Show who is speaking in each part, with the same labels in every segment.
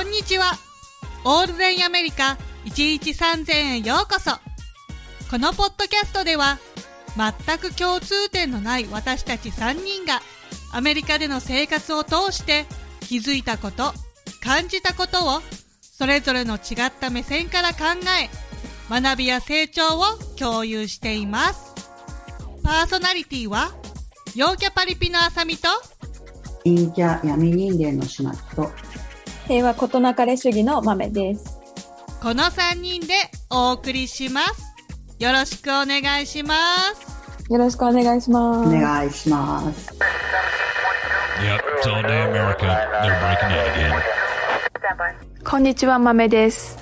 Speaker 1: こんにちは。オールデンアメリカ113,000へようこそ。このポッドキャストでは、全く共通点のない私たち3人が、アメリカでの生活を通して気づいたこと、感じたことを、それぞれの違った目線から考え、学びや成長を共有しています。パーソナリティは、陽キャパリピのあさみと、
Speaker 2: 陰キャ闇人間の島と、
Speaker 3: 平和ことなかれ主義の豆です。
Speaker 1: この3人でお送りします。よろしくお願いします。
Speaker 3: よろしくお願いします。
Speaker 2: お願いします。
Speaker 3: こんにちは、豆です。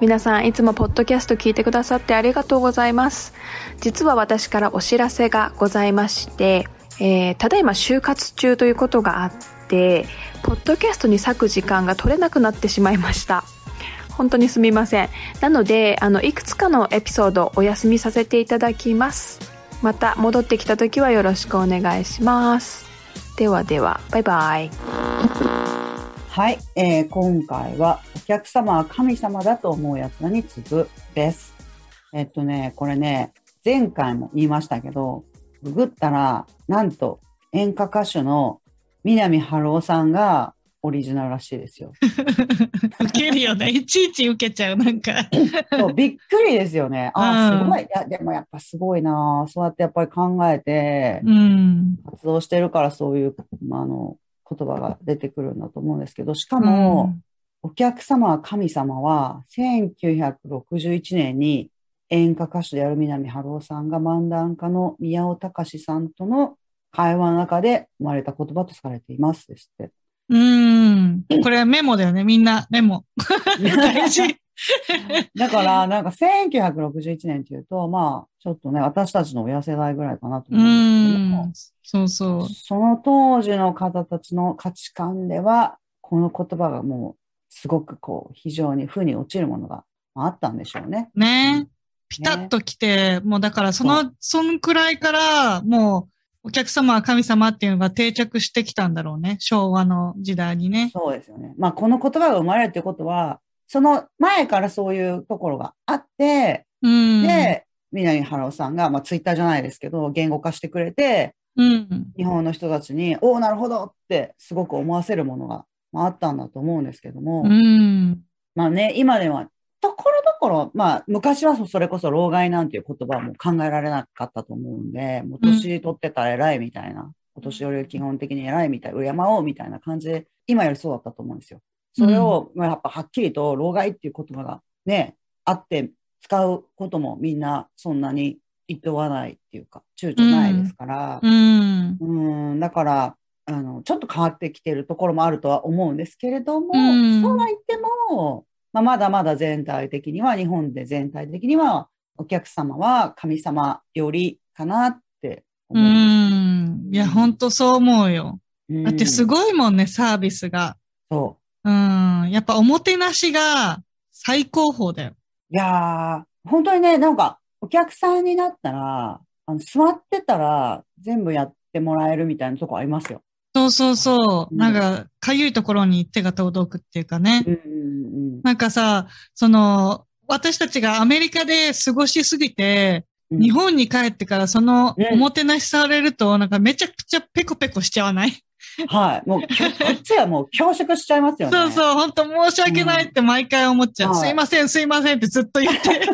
Speaker 3: 皆さんいつもポッドキャスト聞いてくださってありがとうございます。実は私からお知らせがございまして、えー、ただいま就活中ということがあって、ポッドキャストに割く時間が取れなくなってしまいました。本当にすみません。なので、あの、いくつかのエピソードお休みさせていただきます。また戻ってきた時はよろしくお願いします。ではでは、バイバイ。
Speaker 2: はい、えー、今回はお客様は神様だと思うやつらに次ぐです。えっとね、これね、前回も言いましたけど、ググったら、なんと演歌歌手の南春夫さんがオリジナルらしいですよ。
Speaker 1: 受けるよね。いちいち受けちゃう、なんか
Speaker 2: そう。びっくりですよね。あ、すごい。いや、でもやっぱすごいなそうやってやっぱり考えて、活動してるからそういう、まあ、あの、言葉が出てくるんだと思うんですけど、しかも、お客様は神様は、1961年に演歌歌手である南春夫さんが漫談家の宮尾隆さんとの会話の中で生まれた言葉とされていますですって。
Speaker 1: うん。これはメモだよね。みんなメモ。大事。
Speaker 2: だから、なんか1961年っていうと、まあ、ちょっとね、私たちの親世代ぐらいかなと思うんです
Speaker 1: けども。そうそう。
Speaker 2: その当時の方たちの価値観では、この言葉がもう、すごくこう、非常に負に落ちるものがあったんでしょうね。
Speaker 1: ね。ピタッと来て、ね、もうだからその、そんくらいから、もう、お客様は神様っていうのが定着してきたんだろうね。昭和の時代にね。
Speaker 2: そうですよね。まあ、この言葉が生まれるっていうことは、その前からそういうところがあって、うん、で、南原さんが、まあ、ツイッターじゃないですけど、言語化してくれて、うん、日本の人たちに、おお、なるほどってすごく思わせるものが、まあ、あったんだと思うんですけども、うん、まあね、今ではところどころ、まあ、昔はそれこそ老害なんていう言葉も考えられなかったと思うんで、もう年取ってたら偉いみたいな、うん、お年寄り基本的に偉いみたい、敬おうみたいな感じで、今よりそうだったと思うんですよ。それを、まあ、やっぱはっきりと老害っていう言葉がね、あって使うこともみんなそんなにいとわないっていうか、躊躇ないですから、うん、うん。だから、あの、ちょっと変わってきてるところもあるとは思うんですけれども、うん、そうは言っても、まあ、まだまだ全体的には、日本で全体的には、お客様は神様よりかなって思う。う
Speaker 1: ん。いや、ほんとそう思うよ。だってすごいもんね、サービスが。
Speaker 2: そ
Speaker 1: う。うん。やっぱおもてなしが最高峰だよ。
Speaker 2: いやー、本当にね、なんか、お客さんになったら、あの座ってたら全部やってもらえるみたいなとこありますよ。
Speaker 1: そうそうそう。うん、なんか、かゆいところに手が届くっていうかね。うんなんかさ、その、私たちがアメリカで過ごしすぎて、うん、日本に帰ってからそのおもてなしされると、なんかめちゃくちゃペコペコしちゃわない？
Speaker 2: はい。もう、こっちはもう恐縮しちゃいますよね。
Speaker 1: そうそう、本当申し訳ないって毎回思っちゃう。うん、すいません、すいませんってずっと言って。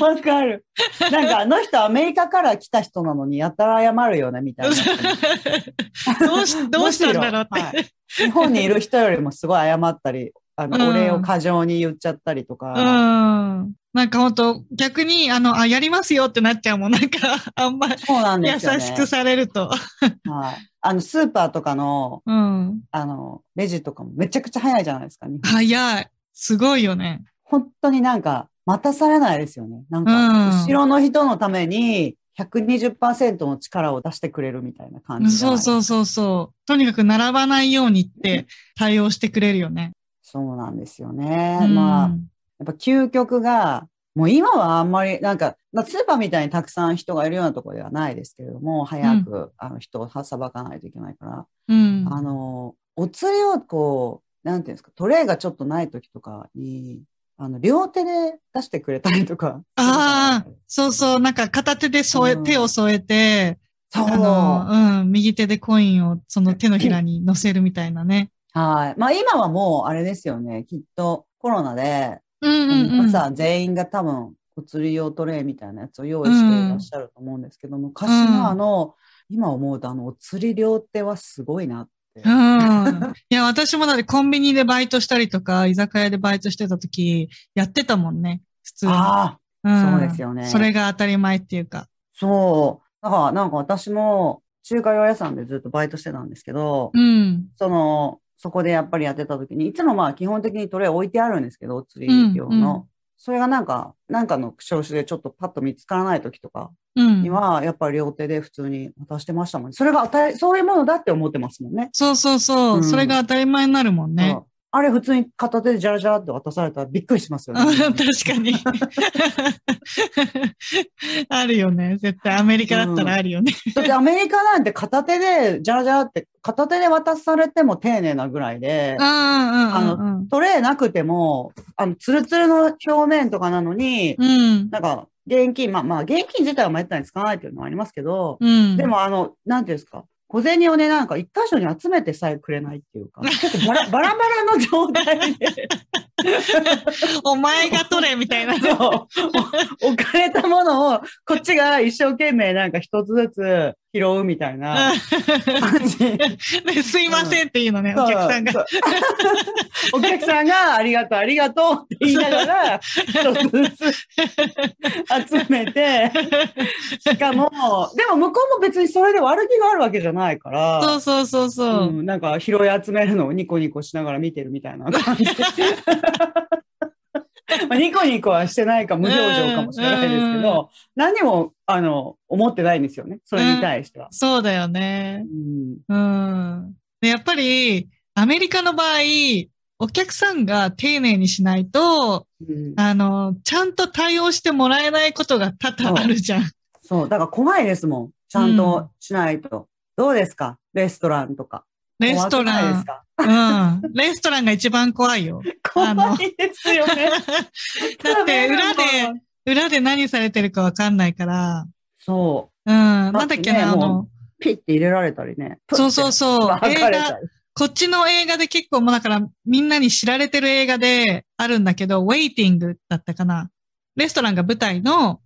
Speaker 2: わかる。なんかあの人アメリカから来た人なのにやたら謝るよね、みたいな。
Speaker 1: どうし、どうしたんだろうって、はい、
Speaker 2: 日本にいる人よりもすごい謝ったり、あの、お礼を過剰に言っちゃったりとか。う
Speaker 1: ん。なんか本当逆に、あの、あ、やりますよってなっちゃうもん。なんか、あんまり、そうなんですよ、ね、優しくされると。
Speaker 2: はい。あの、スーパーとかの、うん。あの、レジとかもめちゃくちゃ早いじゃないですか、
Speaker 1: 早い。すごいよね。
Speaker 2: 本当になんか、待たされないですよね。なんか、後ろの人のために、120%の力を出してくれるみたいな感じ
Speaker 1: そうそうそうそう。とにかく並ばないようにって対応してくれるよね。
Speaker 2: そうなんですよね。うん、まあ、やっぱ究極が、もう今はあんまり、なんか、まあ、スーパーみたいにたくさん人がいるようなところではないですけれども、早く、うん、あの人をさばかないといけないから、うん、あの、お釣りをこう、なんていうんですか、トレイがちょっとない時とかに、あの、両手で出してくれたりとか。
Speaker 1: ああ、そうそう、なんか片手で添え、うん、手を添えて、
Speaker 2: そう。
Speaker 1: うん、右手でコインをその手のひらに乗せるみたいなね。
Speaker 2: はい。まあ今はもうあれですよね。きっとコロナで、
Speaker 1: うんうんうん、
Speaker 2: さ、全員が多分、お釣り用トレイみたいなやつを用意していらっしゃると思うんですけども、昔のあの、今思うとあの、お釣り両手はすごいなって。
Speaker 1: うん。いや、私もだってコンビニでバイトしたりとか、居酒屋でバイトしてた時、やってたもんね。普通に。
Speaker 2: ああ、うん、そうですよね。
Speaker 1: それが当たり前っていうか。
Speaker 2: そう。だからなんか私も中華料理屋さんでずっとバイトしてたんですけど、
Speaker 1: うん、
Speaker 2: その、そこでやっぱりやってた時に、いつもまあ基本的にトレイ置いてあるんですけど、釣り用の。うんうん、それがなんか、なんかの調子でちょっとパッと見つからない時とかには、やっぱり両手で普通に渡してましたもんね。それが当たり、そういうものだって思ってますもんね。
Speaker 1: そうそうそう。うん、それが当たり前になるもんね。
Speaker 2: あれ普通に片手でジャラジャラって渡されたらびっくりしますよね。
Speaker 1: 確かに。あるよね。絶対アメリカだったらあるよね。
Speaker 2: うん、だってアメリカなんて片手でジャラジャラって片手で渡されても丁寧なぐらいで、
Speaker 1: あ
Speaker 2: の、トレーなくても、あの、ツルツルの表面とかなのに、
Speaker 1: うん、
Speaker 2: なんか、現金、まあまあ、現金自体はめったに使わないっていうのはありますけど、
Speaker 1: うん、
Speaker 2: でもあの、なんていうんですか、小銭をね、なんか一箇所に集めてさえくれないっていうか、ちょっとバラバラバラの状態で
Speaker 1: お前が取れみたいな。
Speaker 2: 置かれたものを、こっちが一生懸命なんか一つずつ拾うみたいな感じ。
Speaker 1: ね、すいませんっていうのね、うん、お客さんが。
Speaker 2: お客さんがありがとう、ありがとうって言いながら、一つずつ集めて、しかも、でも向こうも別にそれで悪気があるわけじゃないから。
Speaker 1: そうそうそうそう、
Speaker 2: うん。なんか拾い集めるのをニコニコしながら見てるみたいな感じ。まあ、ニコニコはしてないか無表情かもしれないですけど、何も、あの、思ってないんですよね。それに対しては。
Speaker 1: そうだよね。
Speaker 2: う
Speaker 1: ん。うん。やっぱり、アメリカの場合、お客さんが丁寧にしないと、うん、あの、ちゃんと対応してもらえないことが多々あるじゃん。
Speaker 2: そう。だから怖いですもん。ちゃんとしないと。うん、どうですか？レストランとか。
Speaker 1: レストラン。うん。レストランが一番怖いよ。
Speaker 2: 怖いですよね。
Speaker 1: だって裏で、裏で何されてるかわかんないから。
Speaker 2: そ
Speaker 1: う。うん。なんだっけな、あの。
Speaker 2: ピッて入れられたりね。
Speaker 1: そうそうそう。映画、こっちの映画で結構もうだからみんなに知られてる映画であるんだけど、ウェイティングだったかな。レストランが舞台の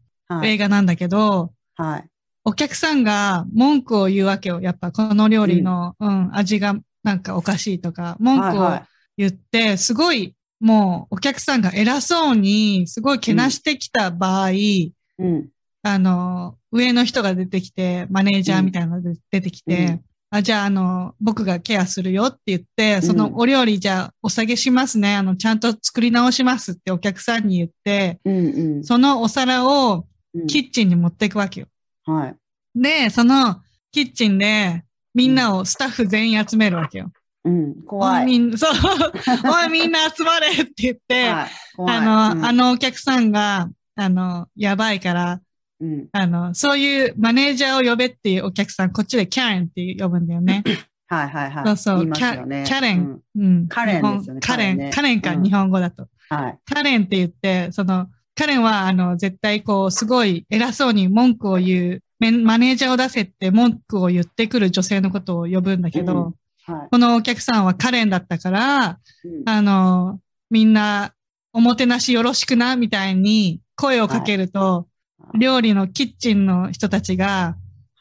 Speaker 1: 映画なんだけど、
Speaker 2: はい。はい
Speaker 1: お客さんが文句を言うわけよ。やっぱこの料理の、うん、うん、味がなんかおかしいとか、文句を言って、すごいもうお客さんが偉そうに、すごいけなしてきた場合、
Speaker 2: うん、
Speaker 1: あの、上の人が出てきて、マネージャーみたいなのが出てきて、うん、あ、じゃあ、あの、僕がケアするよって言って、そのお料理じゃあお下げしますね。あの、ちゃんと作り直しますってお客さんに言って、
Speaker 2: うんうん、
Speaker 1: そのお皿をキッチンに持っていくわけよ。
Speaker 2: はい。
Speaker 1: で、そのキッチンでみんなをスタッフ全員集めるわけよ。
Speaker 2: うん、怖
Speaker 1: い。みん そう、おいみんな集まれって言って、はい、あの、うん、あのお客さんが、あの、やばいから、
Speaker 2: うん、
Speaker 1: あの、そういうマネージャーを呼べっていうお客さん、こっちでキャレンって呼ぶんだよね。
Speaker 2: はいはいはい。
Speaker 1: そうそう、
Speaker 2: ね、キャ
Speaker 1: キャレン。うん。
Speaker 2: カレンですよね。
Speaker 1: カレン、カレンか、日本語だと。
Speaker 2: はい。
Speaker 1: カレンって言って、その、カレンは、あの、絶対こう、すごい偉そうに文句を言うマネージャーを出せって文句を言ってくる女性のことを呼ぶんだけど、
Speaker 2: うん。はい、
Speaker 1: このお客さんはカレンだったから、うん、あの、みんな、おもてなしよろしくな、みたいに声をかけると、はい、料理のキッチンの人たちが、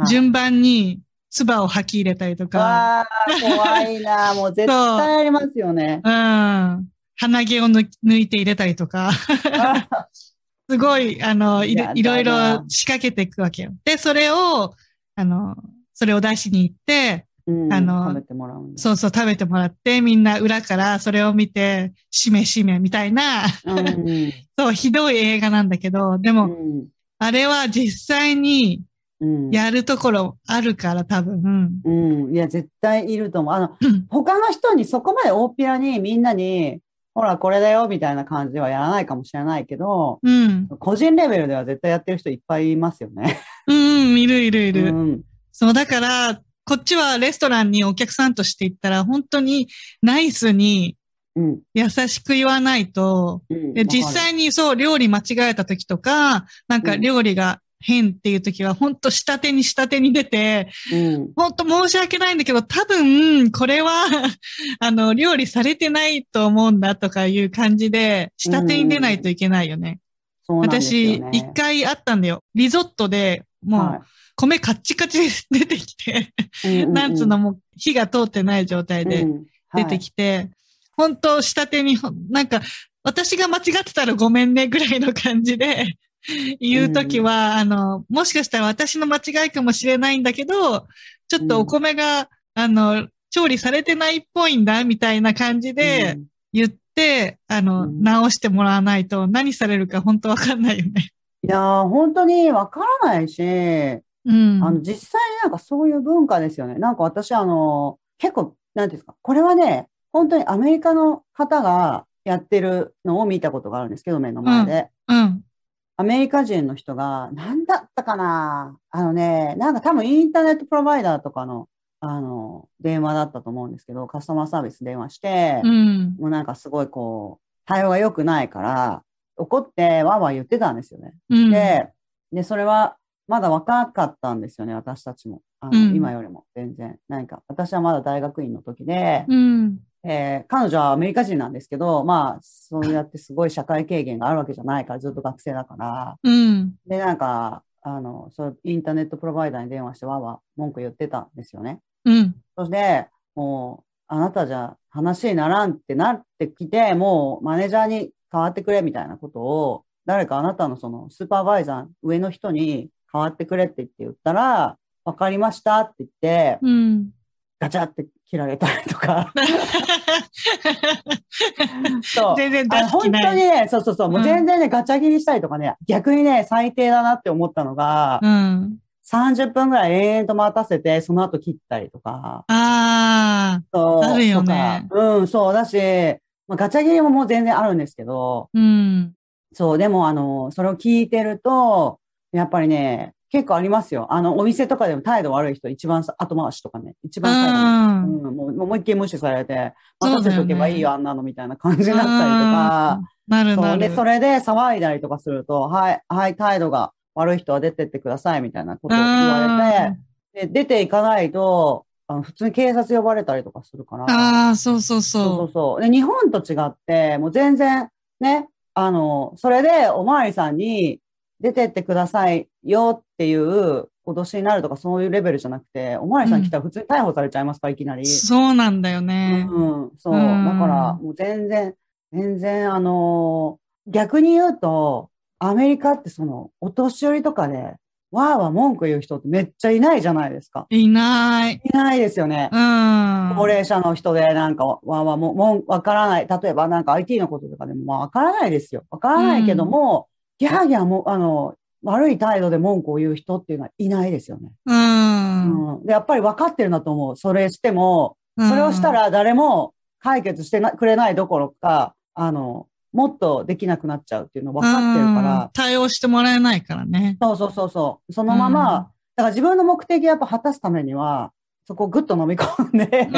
Speaker 1: 順番に唾を吐き入れたりとか。
Speaker 2: わ怖いな。もう絶対ありますよね。
Speaker 1: う。ん。鼻毛を抜いて入れたりとか。すごい、あの、いろいろ仕掛けていくわけよ。で、それを、あの、それを出しに行って、
Speaker 2: あの、食べてもらう
Speaker 1: そうそう、食べてもらって、みんな裏からそれを見て、しめしめみたいな、
Speaker 2: うん、
Speaker 1: そう、ひどい映画なんだけど、でも、うん、あれは実際に、やるところあるから、多分。
Speaker 2: うん。いや、絶対いると思う。あの、他の人にそこまで大っぴらにみんなに、ほら、これだよ、みたいな感じではやらないかもしれないけど、
Speaker 1: うん、
Speaker 2: 個人レベルでは絶対やってる人いっぱいいますよね。
Speaker 1: うん、いるいるいる。うん、そう、だから、こっちはレストランにお客さんとして行ったら、本当にナイスに優しく言わないと、うん、実際にそう、料理間違えた時とか、なんか料理が変っていう時は、本当下手に下手に出て、うん、本当申し訳ないんだけど、多分、これは あの、料理されてないと思うんだとかいう感じで、下手に出ないといけないよね。うん、私、一回あったんだよ。リゾットで、もう、米カッチカチで出てきてなんつうのもう火が通ってない状態で出てきて、うんはい、本当下手に、なんか、私が間違ってたらごめんねぐらいの感じで 言うときは、うん、あの、もしかしたら私の間違いかもしれないんだけど、ちょっとお米が、うん、あの、調理されてないっぽいんだ、みたいな感じで言って、うん、あの、直してもらわないと何されるか本当わかんないよね。
Speaker 2: いやー、本当にわからないし、うん、あの、実際なんかそういう文化ですよね。なんか私、あの、結構、なんですか、これはね、本当にアメリカの方がやってるのを見たことがあるんですけど、目の前で。うん、うんアメリカ人の人が、なんだったかな？あのね、なんか多分インターネットプロバイダーとかの、あの、電話だったと思うんですけど、カスタマーサービス電話して、うん、もうなんかすごいこう、対応が良くないから、怒ってわーわー言ってたんですよね。うん、で、で、それはまだ若かったんですよね、私たちも。あの、うん、今よりも全然。何か、私はまだ大学院の時で、うん、えー、彼女はアメリカ人なんですけど、まあ、そうやってすごい社会経験があるわけじゃないから、ずっと学生だから。うん、で、なんか、あの、そう、インターネットプロバイダーに電話してわーわー文句言ってたんですよね。うん。そして、もう、あなたじゃ話にならんってなってきて、もうマネージャーに変わってくれみたいなことを、誰かあなたのそのスーパーバイザー、上の人に変わってくれって言って言ったら、わかりましたって言って、うん、ガチャって切られたりとか。
Speaker 1: そう。全然
Speaker 2: 出す本当にね、そうそうそう、もう全然ね、ガチャ切りしたりとかね、逆にね、最低だなって思ったのが、うん、30分ぐらい延々と待たせて、その後切ったりとか。
Speaker 1: ああ。そう。あるよね。
Speaker 2: うん、そうだし、まあ、ガチャ切りももう全然あるんですけど、うん。そう、でもあの、それを聞いてると、やっぱりね、結構ありますよ。あの、お店とかでも態度悪い人、一番後回しとかね、一番最後に、うん、もうもう一回無視されて、待たせとけばいいよ、あんなのみたいな感じになったりとか、
Speaker 1: なるな
Speaker 2: る。で、それで騒いだりとかすると、はい、はい、態度が悪い人は出てってください、みたいなことを言われて、で、出ていかないと、あの普通に警察呼ばれたりとかするから。
Speaker 1: ああ、そうそうそう。そう
Speaker 2: そうそう。で、日本と違って、もう全然、ね、あの、それでおまわりさんに、出てってくださいよっていう脅しになるとかそういうレベルじゃなくて、おまわりさん来たら普通に逮捕されちゃいますか、うん、いきなり。
Speaker 1: そうなんだよね。
Speaker 2: うん、そう。だからもう全然、全然あのー、逆に言うと、アメリカってその、お年寄りとかで、わーわー文句言う人ってめっちゃいないじゃないですか。
Speaker 1: いない。
Speaker 2: いないですよね。うん。高齢者の人でなんかわーわーも、もわからない。例えばなんか IT のこととかでもわからないですよ。わからないけども、ギャーギャーも、あの、悪い態度で文句を言う人っていうのはいないですよね。うん。うん、でやっぱり分かってるなと思う。それしても、それをしたら誰も解決してくれないどころか、あの、もっとできなくなっちゃうっていうの分かってるから。
Speaker 1: 対応してもらえないからね。
Speaker 2: そうそうそうそう。そのまま、だから自分の目的やっぱ果たすためには、そこをぐっと飲み込んで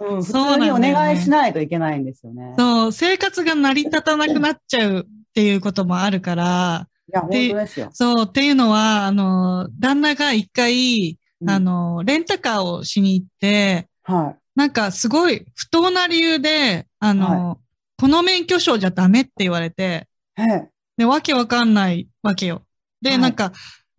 Speaker 2: うん、普通にお願いしないといけないんですよね。
Speaker 1: そう、生活が成り立たなくなっちゃうっていうこともあるから。
Speaker 2: いや、本当ですよ。
Speaker 1: そう、っていうのは、あの、旦那が一回、あの、レンタカーをしに行って、はい。なんかすごい不当な理由で、あの、はい、この免許証じゃダメって言われて、で、わけわかんないわけよ。で、はい、なんか、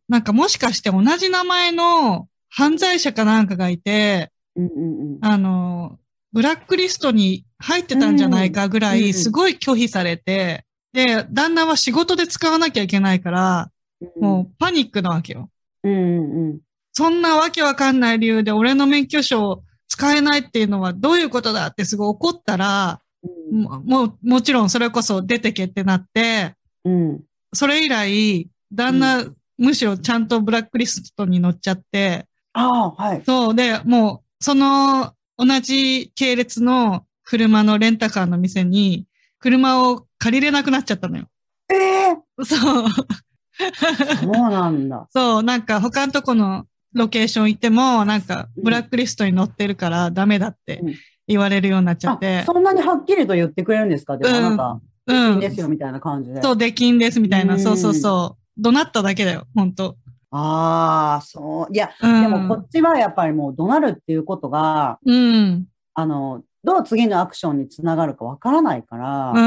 Speaker 1: なんかもしかして同じ名前の犯罪者かなんかがいて、うんうんうん、あの、ブラックリストに入ってたんじゃないかぐらい、すごい拒否されて、で、旦那は仕事で使わなきゃいけないから、もうパニックなわけよ。うんうん、そんなわけわかんない理由で俺の免許証使えないっていうのはどういうことだってすごい怒ったら、うん、もう、もちろんそれこそ出てけってなって、うん、それ以来、旦那むしろちゃんとブラックリストに乗っちゃって、
Speaker 2: ああ、はい。
Speaker 1: そう。で、もう、その、同じ系列の車のレンタカーの店に、車を借りれなくなっちゃったのよ。
Speaker 2: ええ
Speaker 1: ー、そう。
Speaker 2: そうなんだ。
Speaker 1: そう、なんか他のとこのロケーション行っても、なんかブラックリストに載ってるからダメだって言われるようになっちゃって。
Speaker 2: そんなにはっきりと言ってくれるんですか？でもなんか、うん、出禁ですよみたいな感じで。
Speaker 1: そう、出禁ですみたいな。そうそうそう。怒鳴っただけだよ、本当
Speaker 2: ああ、そう。いや、うん、でもこっちはやっぱりもう怒鳴るっていうことが、うん、あの、どう次のアクションにつながるかわからないから、う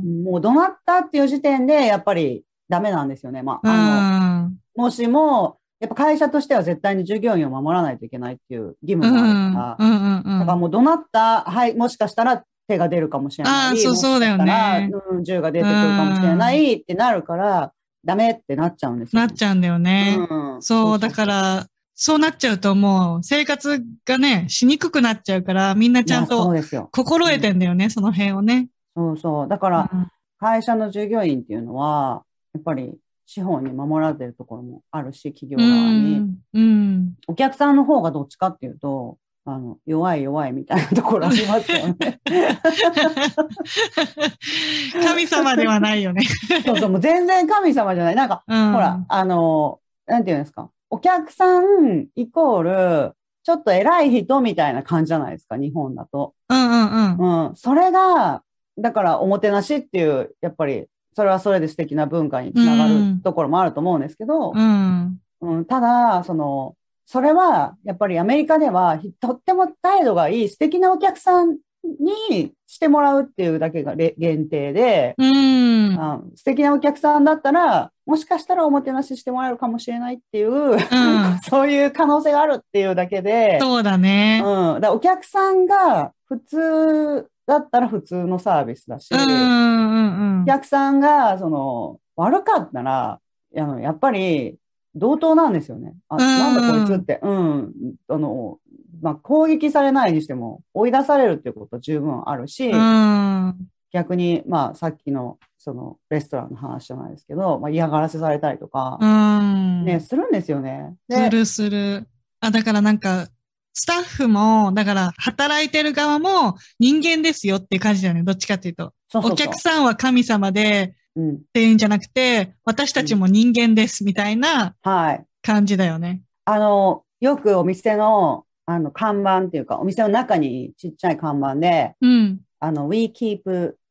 Speaker 2: ん、もう怒鳴ったっていう時点でやっぱりダメなんですよね。まあ、あの、もしも、やっぱ会社としては絶対に従業員を守らないといけないっていう義務があるから、だからもう怒鳴った、はい、もしかしたら手が出るかもしれない。あ
Speaker 1: そうそうだよね。
Speaker 2: うん、銃が出てくるかもしれないってなるから、ダメってなっちゃうんです
Speaker 1: よ、ね。なっちゃうんだよね。うん、そう、だから、そうなっちゃうともう生活がね、しにくくなっちゃうから、みんなちゃんと心得てんだよね、その辺をね。
Speaker 2: そうそう。だから、会社の従業員っていうのは、やっぱり資本に守られてるところもあるし、企業側に。うん、お客さんの方がどっちかっていうと、あの、弱い弱いみたいなところありますよね。
Speaker 1: 神様ではないよね。
Speaker 2: そうそう、もう全然神様じゃない。なんか、うん、ほら、あの、なんていうんですか？お客さんイコール、ちょっと偉い人みたいな感じじゃないですか、日本だと。うんうんうん。うん。それが、だからおもてなしっていう、やっぱり、それはそれで素敵な文化につながるところもあると思うんですけど、うん、うん、ただ、その、それは、やっぱりアメリカでは、とっても態度がいい素敵なお客さんにしてもらうっていうだけが限定で、うん、素敵なお客さんだったら、もしかしたらおもてなししてもらえるかもしれないっていう、うん、そういう可能性があるっていうだけで、
Speaker 1: そうだね。
Speaker 2: うん。だお客さんが普通だったら普通のサービスだし、うんうんうん、お客さんが、その、悪かったら、あのやっぱり、同等なんですよね。あ、なんだこいつって。うん。あの、まあ、攻撃されないにしても、追い出されるっていうことは十分あるし、逆に、まあ、さっきの、その、レストランの話じゃないですけど、まあ、嫌がらせされたりとか、ね、するんですよね。
Speaker 1: するする。あ、だからなんか、スタッフも、だから働いてる側も人間ですよって感じだよね。どっちかっていうと。そうそうそうお客さんは神様で、うん、っていうんじゃなくて、私たちも人間ですみたいな感じだよね。
Speaker 2: はい、あの、よくお店のあの看板っていうか、お店の中にちっちゃい看板で、うん、あの、We keep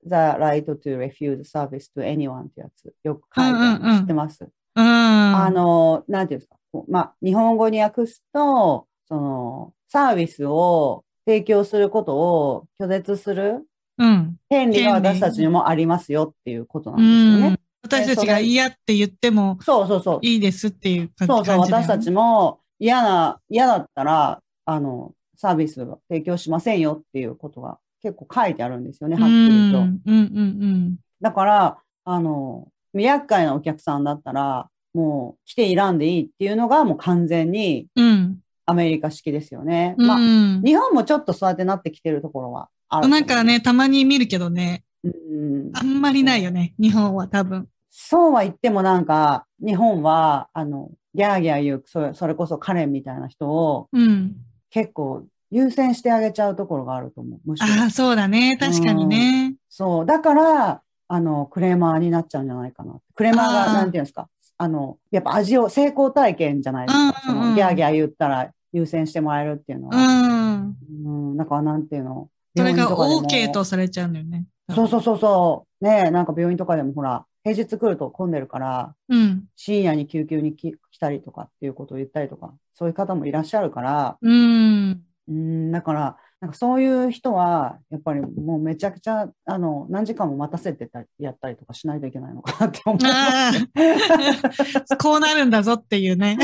Speaker 2: the right to refuse service to anyone ってやつ、よく書いてあるの知ってます、うん。うん、あの、なんていうんですか？まあ、日本語に訳すと、その、サービスを提供することを拒絶する、うん、権利が私たちにもありますよっていうことなんですよね。
Speaker 1: 私たちが嫌って言っても、
Speaker 2: そうそうそう。
Speaker 1: いいですっていう感
Speaker 2: じ、ね、そうそう、私たちも嫌な、嫌だったら、あの、サービスを提供しませんよっていうことが結構書いてあるんですよね、はっきりと。うんうんうん、だから、あの、未厄介なお客さんだったら、もう来ていらんでいいっていうのがもう完全に、うん、アメリカ式ですよね。うん、まあ、日本もちょっとそうやってなってきてるところはある。
Speaker 1: なんかね、たまに見るけどね。うん、あんまりないよね、日本は多分。
Speaker 2: そうは言ってもなんか、日本は、あの、ギャーギャー言う、それそれこそカレンみたいな人を、うん、結構優先してあげちゃうところがあると思う。
Speaker 1: ああ、そうだね。確かにね、うん、
Speaker 2: そう。だから、あの、クレーマーになっちゃうんじゃないかな。クレーマーが、なんていうんですか。あの、やっぱ味を、成功体験じゃないですか。そのギャーギャー言ったら優先してもらえるっていうのは。うん。うん、なんかなんていうの？
Speaker 1: それが OK とされちゃうんだよね。
Speaker 2: そうそうそうそう。ねなんか病院とかでもほら、平日来ると混んでるから、うん、深夜に救急に来たりとかっていうことを言ったりとか、そういう方もいらっしゃるから、うん。うんだから、なんかそういう人は、やっぱりもうめちゃくちゃ、あの、何時間も待たせてたやったりとかしないといけないのかなって思
Speaker 1: う。こうなるんだぞっていうね。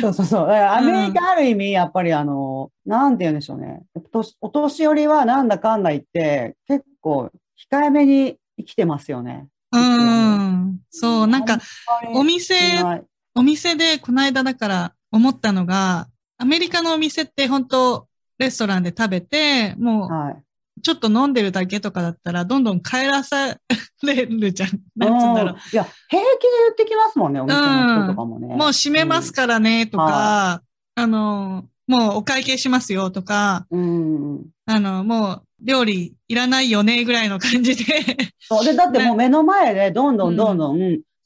Speaker 2: そうそうそう。アメリカある意味、やっぱりあの、なんて言うんでしょうね。お年寄りはなんだかんだ言って、結構控えめに生きてますよね。うん。
Speaker 1: そう、なんか、お店、お店でこの間だから思ったのが、アメリカのお店って本当レストランで食べて、もう、ちょっと飲んでるだけとかだったら、どんどん帰らされるじゃん。なんつうんだろう。
Speaker 2: いや、平気で言ってきますもんね、お店の人とかもね。
Speaker 1: うん、もう閉めますからね、とか、はい、あの、もうお会計しますよとか、うん、あの、もう料理いらないよね、ぐらいの感じで
Speaker 2: そう。で、だってもう目の前でどんどんどんどん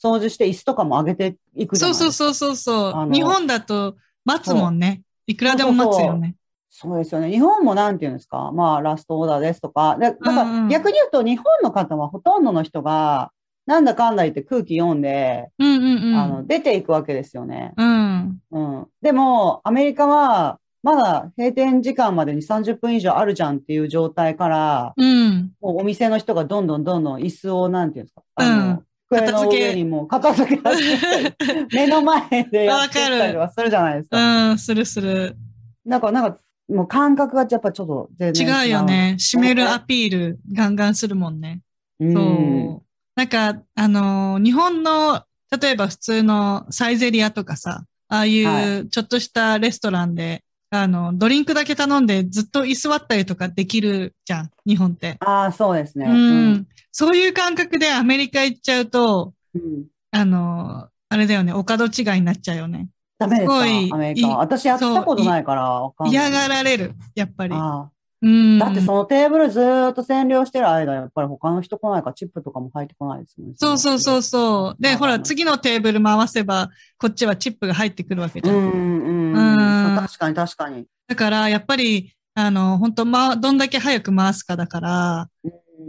Speaker 2: 掃除して椅子とかも上げていくじゃないですか。
Speaker 1: そうそうそうそう。日本だと待つもんね。いくらでも待つよね。
Speaker 2: そうですよね。日本もなんていうんですかまあ、ラストオーダーですとか。でだから逆に言うと、日本の方はほとんどの人が、なんだかんだ言って空気読んで、
Speaker 1: うんうんうん、
Speaker 2: あの出ていくわけですよね。
Speaker 1: うん。
Speaker 2: うん。でも、アメリカは、まだ閉店時間までに30分以上あるじゃんっていう状態から、
Speaker 1: うん、
Speaker 2: もうお店の人がどんどんどんどん椅子を、なんていうんですか、あの、机の上にも片付け 目の前でやってたりとかするじゃないです
Speaker 1: か。うん、するする。
Speaker 2: なんか、なんか、もう感覚がやっぱちょっと全然
Speaker 1: 違う。違うよね。閉めるアピールガンガンするもんね。
Speaker 2: そう。
Speaker 1: なんか、あのー、日本の、例えば普通のサイゼリアとかさ、ああいうちょっとしたレストランで、はい、あの、ドリンクだけ頼んでずっと居座ったりとかできるじゃん、日本って。
Speaker 2: ああ、そうですね。
Speaker 1: うん。そういう感覚でアメリカ行っちゃうと、
Speaker 2: うん、
Speaker 1: あの、あれだよね、お門違いになっちゃうよね。
Speaker 2: ダメですか？アメリカ。私やったことないから
Speaker 1: 嫌がられる、やっぱり。
Speaker 2: あうん、だってそのテーブルずっと占領してる間、やっぱり他の人来ないからチップとかも入ってこないですもんね。
Speaker 1: そうそうそうそう。で、ほら、次のテーブル回せば、こっちはチップが入ってくるわけじゃん。うん
Speaker 2: うんうん。確かに確かに。
Speaker 1: だから、やっぱり、あの、本当ま、どんだけ早く回すかだから、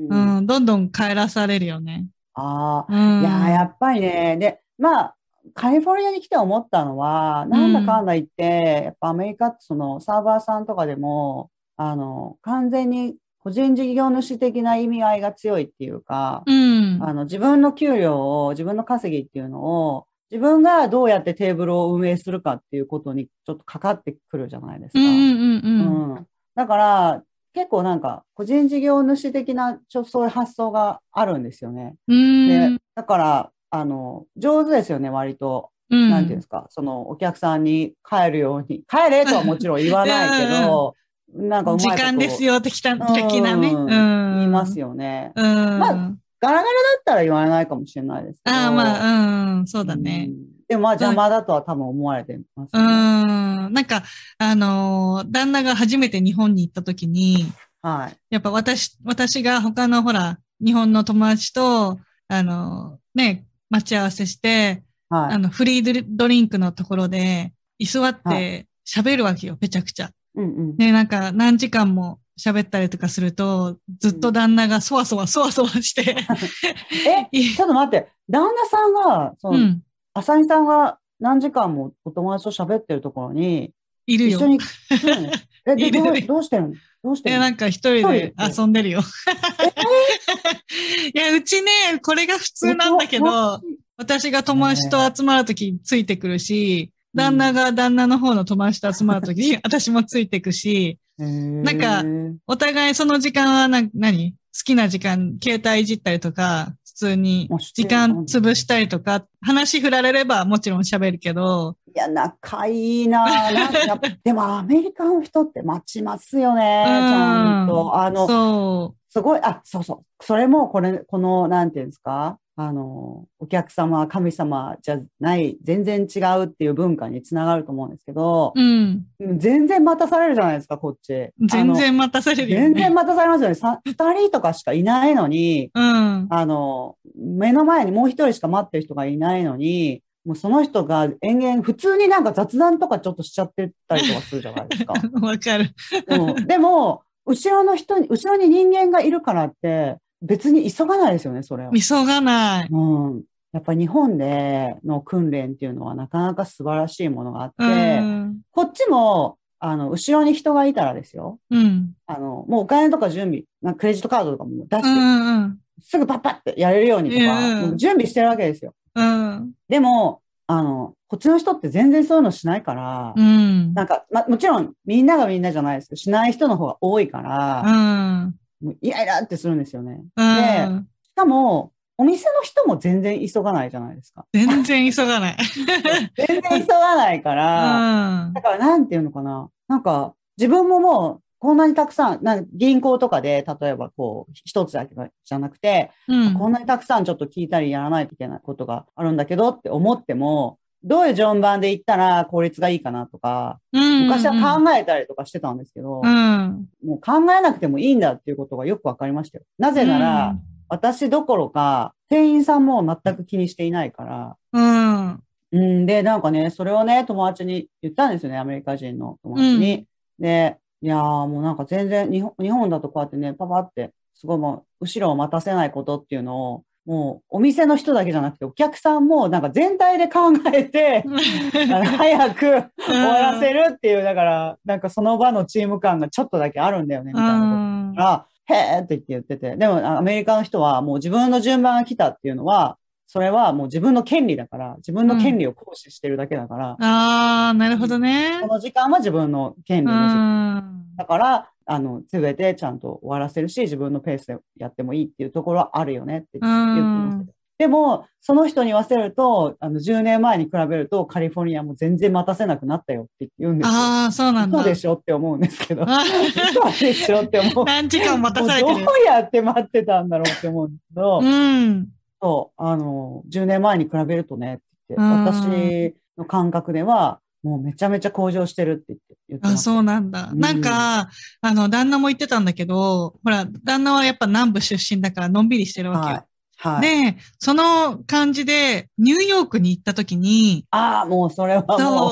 Speaker 1: うん、うん、どんどん帰らされるよね。
Speaker 2: ああ、うん、いや、やっぱりね。で、まあ、カリフォルニアに来て思ったのは、なんだかんだ言って、やっぱアメリカってそのサーバーさんとかでも、あの、完全に個人事業主的な意味合いが強いっていうか、
Speaker 1: うん、
Speaker 2: あの、自分の給料を、自分の稼ぎっていうのを、自分がどうやってテーブルを運営するかっていうことにちょっとかかってくるじゃないですか。うん、
Speaker 1: うん
Speaker 2: うん、だから、結構なんか、個人事業主的な、ちょそういう発想があるんですよね。
Speaker 1: で、
Speaker 2: だから、あの、上手ですよね、割と。うん、なんていうんですか、そのお客さんに帰るように、帰れとはもちろん言わないけど、なんか
Speaker 1: 時間ですよ、的な、的なね。うん。
Speaker 2: 言いますよね。
Speaker 1: うん。まあ、
Speaker 2: ガラガラだったら言われないかもしれないですけど。
Speaker 1: ああ、まあ、うん、そうだね。
Speaker 2: でもまあ邪魔だとは多分思われてます、
Speaker 1: ね、うん。なんか、あのー、旦那が初めて日本に行った時に、
Speaker 2: はい。
Speaker 1: やっぱ私、私が他のほら、日本の友達と、あのー、ね、待ち合わせして、はい、あの、フリードリンクのところで、居座って喋るわけよ、めちゃくちゃ。
Speaker 2: うんうん、
Speaker 1: で、なんか何時間も喋ったりとかすると、ずっと旦那がそわそわそわそわして。
Speaker 2: え、ちょっと待って、旦那さんが、その、うん、浅井さんが何時間もお友達と喋ってるところに、
Speaker 1: いるよ。
Speaker 2: 一緒に、え、でどうどうしてるの？どうしてる
Speaker 1: の？なんか一人で遊んでるよ。いや、うちね、これが普通なんだけど、私が友達と集まるときついてくるし、旦那が旦那の方の友達と集まるときに私もついてくし、なんか、お互いその時間はな、何？好きな時間、携帯いじったりとか、普通に時間潰したりとか、話振られればもちろん喋るけど。
Speaker 2: いや、仲いいな なでもアメリカの人って待ちますよね、ちゃんと。あの、
Speaker 1: そう。
Speaker 2: すごい、あ、そうそう。それも、これ、この、なんていうんですか？あの、お客様、神様じゃない、全然違うっていう文化につながると思うんですけど、
Speaker 1: うん、
Speaker 2: 全然待たされるじゃないですか、こっち。
Speaker 1: 全然待たされる
Speaker 2: よ、ね、全然待たされますよね。二人とかしかいないのに、
Speaker 1: うん、
Speaker 2: あの、目の前にもう一人しか待ってる人がいないのに、もうその人が延々、普通になんか雑談とかちょっとしちゃってたりとかするじゃないですか。
Speaker 1: わかる、
Speaker 2: うん。でも、後ろの人に、後ろに人間がいるからって、別に急がないですよね、それは。
Speaker 1: 急がない。
Speaker 2: うん。やっぱり日本での訓練っていうのはなかなか素晴らしいものがあって、うん、こっちも、あの、後ろに人がいたらですよ。
Speaker 1: うん。
Speaker 2: あの、もうお金とか準備、なクレジットカードとかも出して、
Speaker 1: うんうん、
Speaker 2: すぐパッパってやれるようにとか、うん、準備してるわけですよ。
Speaker 1: うん。
Speaker 2: でも、あの、こっちの人って全然そういうのしないから、
Speaker 1: うん、
Speaker 2: なんか、ま、もちろんみんながみんなじゃないですけど、しない人の方が多いから、
Speaker 1: うん、
Speaker 2: イライラってするんですよね。
Speaker 1: うん、
Speaker 2: で、しかも、お店の人も全然急がないじゃないですか。
Speaker 1: 全然急がない。
Speaker 2: 全然急がないから、うん、だからなんていうのかな。なんか、自分ももう、こんなにたくさん、なん銀行とかで、例えばこう、一つだけじゃなくて、
Speaker 1: うん、
Speaker 2: こんなにたくさんちょっと聞いたりやらないといけないことがあるんだけどって思っても、どういう順番で行ったら効率がいいかなとか、昔は考えたりとかしてたんですけど、
Speaker 1: うん、
Speaker 2: もう考えなくてもいいんだっていうことがよくわかりましたよ。なぜなら、うん、私どころか、店員さんも全く気にしていないから、
Speaker 1: うん。う
Speaker 2: んで、なんかね、それをね、友達に言ったんですよね、アメリカ人の友達に。うん、で、いやーもうなんか全然日本、日本だとこうやってね、パパって、すごいもう、後ろを待たせないことっていうのを、もうお店の人だけじゃなくてお客さんもなんか全体で考えて 早く終わらせるっていうだからなんかその場のチーム感がちょっとだけあるんだよねみたいなことからへーって言って言って。てでもアメリカの人はもう自分の順番が来たっていうのはそれはもう自分の権利だから自分の権利を行使してるだけだから、
Speaker 1: うん、ああなるほどね。
Speaker 2: この時間は自分の権利の時間。だからあの、すべてちゃんと終わらせるし、自分のペースでやってもいいっていうところはあるよねって言ってます。でも、その人に言わせると、あの、10年前に比べると、カリフォルニアも全然待たせなくなったよって言うんですよ。
Speaker 1: ああ、そうなんだ。
Speaker 2: そうでしょって思うんですけど。そうでしょって思う。
Speaker 1: 何時間待たされてる？
Speaker 2: どうやって待ってたんだろうって思うんですけど、うん、そう、あの、10年前に比べるとねって言って、私の感覚では、もうめちゃめちゃ向上してるって言って言って
Speaker 1: あ、そうなんだ。うん、なんか、あの、旦那も言ってたんだけど、ほら、旦那はやっぱ南部出身だからのんびりしてるわけよ。はいはい、で、その感じで、ニューヨークに行った時に、
Speaker 2: ああ、もうそれはもう。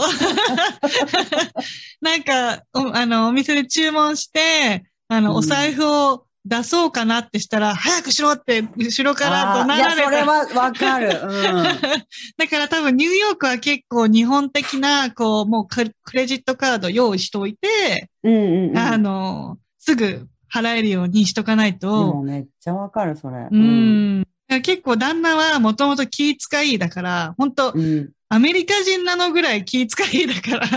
Speaker 1: なんか、あの、お店で注文して、あの、お財布を出そうかなってしたら、早くしろって後ろから怒鳴られた。いや、
Speaker 2: それはわかる。うん、
Speaker 1: だから多分ニューヨークは結構日本的な、こう、もうクレジットカード用意しておいて、うんうんうん、あの、すぐ払えるようにしとかないと。
Speaker 2: もめっちゃわかる、それ。
Speaker 1: うん。結構旦那はもともと気遣いだから、本当、うん、アメリカ人なのぐらい気遣いだから。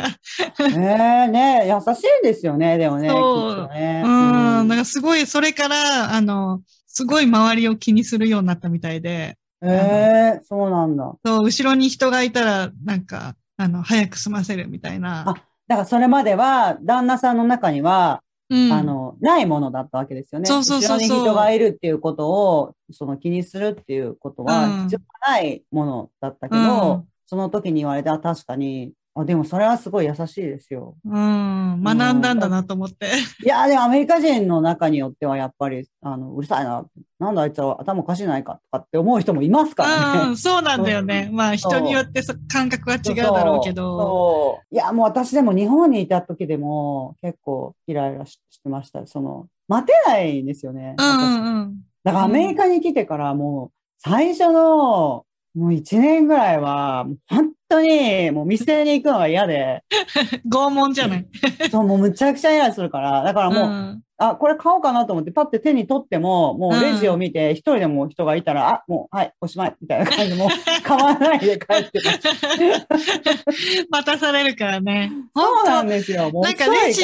Speaker 2: ええね優しいですよね、でもね。
Speaker 1: そう。ね、うん。なんかすごい、それから、あの、すごい周りを気にするようになったみたいで。
Speaker 2: ええー、そうなんだ。
Speaker 1: そう、後ろに人がいたら、なんか、あの、早く済ませるみたいな。
Speaker 2: あ、だからそれまでは、旦那さんの中には、うん、あの、ないものだったわけですよね。そうそうそう後ろに人がいるっていうことを、その気にするっていうことは、必要ないものだったけど、うんその時に言われた確かに、あ、でもそれはすごい優しいですよ。
Speaker 1: うん、学んだんだなと思って。
Speaker 2: いや、でもアメリカ人の中によってはやっぱり、あの、うるさいな、なんだあいつは頭おかしないかとかって思う人もいますから
Speaker 1: ね。うん、そうなんだよね。まあ人によって感覚は違うだろうけど。
Speaker 2: いや、もう私でも日本にいた時でも結構イライラしてました。その、待てないんですよね。うんうんうん。だからアメリカに来てからもう、最初のもう一年ぐらいは、本当にもう店に行くのが嫌で。
Speaker 1: 拷問じゃない
Speaker 2: そう、もうむちゃくちゃイライラするから。だからもう、うん、あ、これ買おうかなと思ってパッて手に取っても、もうレジを見て一人でも人がいたら、うん、あ、もう、はい、おしまい、みたいな感じで、もう 買わないで帰ってます。
Speaker 1: 待たされるからね。
Speaker 2: そうなんですよ。もうなんかレジ、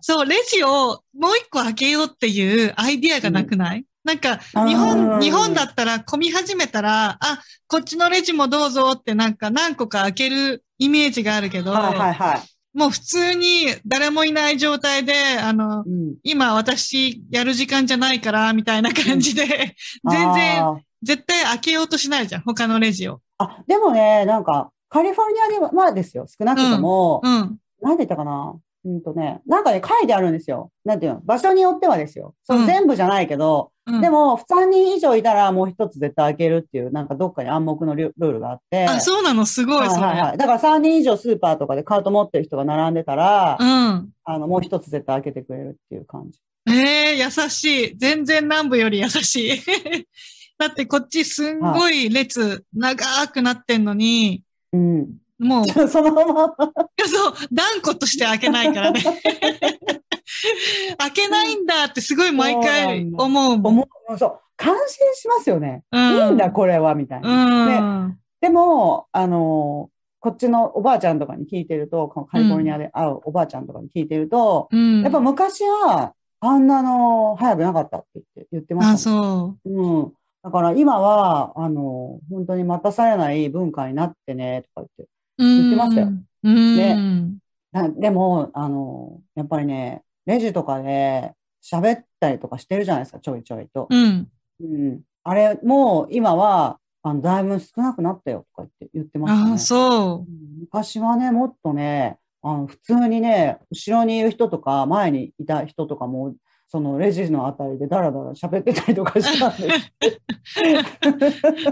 Speaker 1: そう、レジをもう一個開けようっていうアイディアがなくない、うんなんか、日本、日本だったら混み始めたら、あ、こっちのレジもどうぞってなんか何個か開けるイメージがあるけど、はいはいはい、もう普通に誰もいない状態で、あの、うん、今私やる時間じゃないから、みたいな感じで、うん、全然、絶対開けようとしないじゃん、他のレジを。
Speaker 2: あ、でもね、なんか、カリフォルニアでは、まあですよ、少なくとも、うん、うん、なんて言ったかな。うんとね、なんかね、書いてあるんですよ。なんていうの？場所によってはですよ。その全部じゃないけど、うん、でも、3人以上いたらもう一つ絶対開けるっていう、なんかどっかに暗黙のルールがあって。
Speaker 1: あ、そうなの？すごい、はいはいはい。
Speaker 2: だから3人以上スーパーとかでカート持ってる人が並んでたら、うん。あの、もう一つ絶対開けてくれるっていう感じ。
Speaker 1: ええー、優しい。全然南部より優しい。だってこっちすんごい列長くなってんのに、うん。もう、そのまま。そう、断固として開けないからね。開けないんだってすごい毎回思う。思
Speaker 2: う。そう。感心しますよね。うん、いいんだ、これは、みたいな。うん、ででも、あのこっちのおばあちゃんとかに聞いてると、カリフォルニアで会うおばあちゃんとかに聞いてると、うん、やっぱ昔は、あんなの早くなかったって言って言ってました、ね。あ、そう。うん。だから今は、あの、本当に待たされない文化になってね、とか言って。言ってましたよ。ででも、あの、やっぱりね、レジとかで喋ったりとかしてるじゃないですか、ちょいちょいと。うん。うん、あれ、もう今は、あの、だいぶ少なくなったよとか言って言ってましたね。あ、
Speaker 1: そ
Speaker 2: う。昔はね、もっとね、あの普通にね、後ろにいる人とか、前にいた人とかも、そのレジのあたりでダラダラ喋ってたりとかしたんで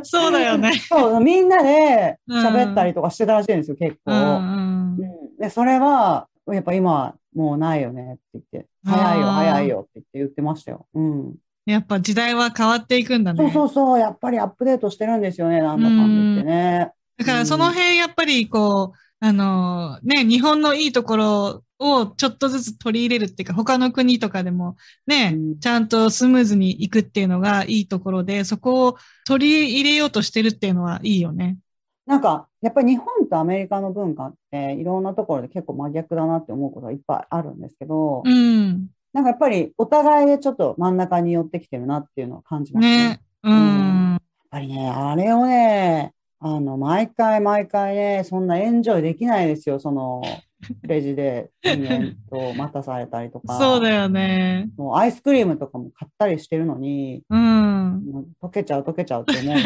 Speaker 2: す。
Speaker 1: そうだよね。
Speaker 2: そう、みんなで喋ったりとかしてたらしいんですよ、結構。うんうん、でそれは、やっぱ今もうないよねって言って、早いよ、早いよって言って言ってましたよ。うん。
Speaker 1: やっぱ時代は変わっていくんだね。
Speaker 2: そうそうそう、やっぱりアップデートしてるんですよね、なんだかんだってね。
Speaker 1: だからその辺やっぱりこう、あの、ね、日本のいいところをちょっとずつ取り入れるっていうか、他の国とかでもね、うん、ちゃんとスムーズにいくっていうのがいいところで、そこを取り入れようとしてるっていうのはいいよね。
Speaker 2: なんか、やっぱり日本とアメリカの文化っていろんなところで結構真逆だなって思うことがいっぱいあるんですけど、うん、なんかやっぱりお互いでちょっと真ん中に寄ってきてるなっていうのを感じますね。ねうん、うん、やっぱりね、あれをね、あの、毎回毎回ね、そんなエンジョイできないですよ、その、レジで人間と 待たされたりとか。
Speaker 1: そうだよね。
Speaker 2: もうアイスクリームとかも買ったりしてるのに、うん。溶けちゃう溶けちゃうって思う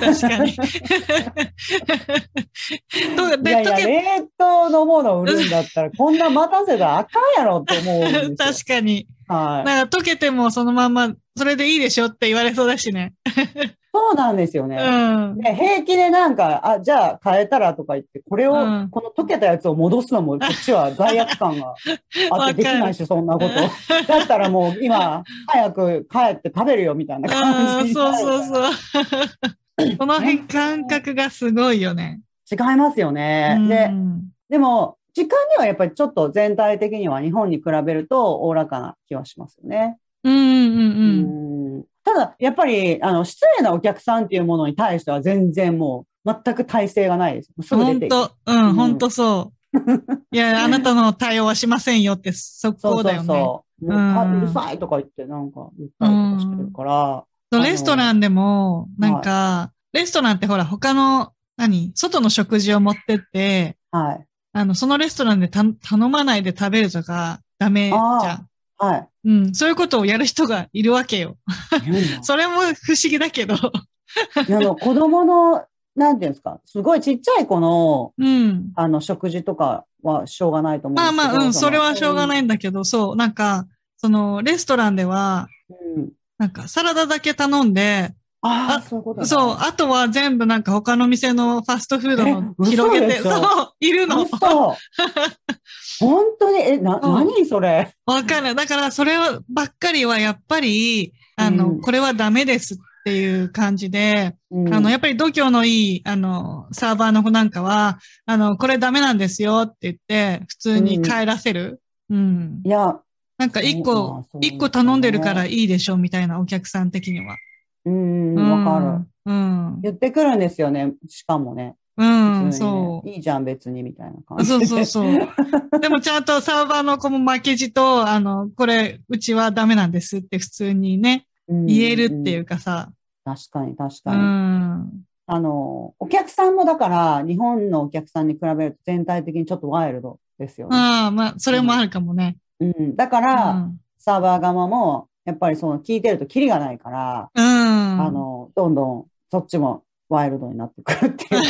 Speaker 1: 確かに。
Speaker 2: いやいや、冷凍のものを売るんだったら、こんな待たせたらあかんやろって思う
Speaker 1: 確かに。はい。なんか溶けてもそのまま、それでいいでしょって言われそうだしね。
Speaker 2: そうなんですよね。うん、で平気でなんか、あ、じゃあ変えたらとか言って、これを、うん、この溶けたやつを戻すのも、こっちは罪悪感があって できないし、そんなこと。だったらもう 今、早く帰って食べるよみたいな感じ。
Speaker 1: そうそうそう。この辺感覚がすごいよね。
Speaker 2: 違いますよね。うん、で、でも、時間にはやっぱりちょっと全体的には日本に比べるとおおらかな気はしますよね。うんうんうん。うんただ、やっぱり、あの、失礼なお客さんっていうものに対しては全然もう、全く体制がないです。すぐ出て
Speaker 1: 本当、うん、本当そう。いや、あなたの対応はしませんよって、そこだよね。そうそう
Speaker 2: そう。ううるさいとか言って、なんか言ったりとかしてるから。
Speaker 1: うん、レストランでも、なんか、はい、レストランってほら、他の、何？外の食事を持ってって、はい。あの、そのレストランで頼まないで食べるとかダメじゃん。はい。うん、そういうことをやる人がいるわけよ。それも不思議だけど。
Speaker 2: あの、子供の、なんていうんですか、すごいちっちゃい子の、うん、あの、食事とかはしょうがないと思うんですけど。
Speaker 1: まあまあ、うん、それはしょうがないんだけど、そう、なんか、その、レストランでは、うん、なんか、サラダだけ頼んで、
Speaker 2: ああ、そういうこと
Speaker 1: そう。あとは全部なんか他の店のファストフードの広げて、そう、いるの。
Speaker 2: 本当に、え、な、何それ？
Speaker 1: わかる。だからそればっかりはやっぱり、あの、うん、これはダメですっていう感じで、うん、あの、やっぱり度胸のいい、あの、サーバーの子なんかは、あの、これダメなんですよって言って、普通に帰らせる。うん。うん、いや、なんか一個、一、個頼んでるからいいでしょみたいなお客さん的には。
Speaker 2: うん、わかる。うん。言ってくるんですよね、しかもね。
Speaker 1: うん、ね、そ
Speaker 2: う。いいじゃん、別に、みたいな感じ
Speaker 1: そうそうそう。でもちゃんとサーバーの子も負けじと、あの、これ、うちはダメなんですって普通にね、言えるっていうかさ。
Speaker 2: 確かに、確かに。うん。あの、お客さんもだから、日本のお客さんに比べると全体的にちょっとワイルドですよね。
Speaker 1: ああ、まあ、それもあるかもね。
Speaker 2: うん。だから、うん、サーバー側も、やっぱりその聞いてるとキリがないから、うん、あの、どんどんそっちもワイルドになってくるっていう。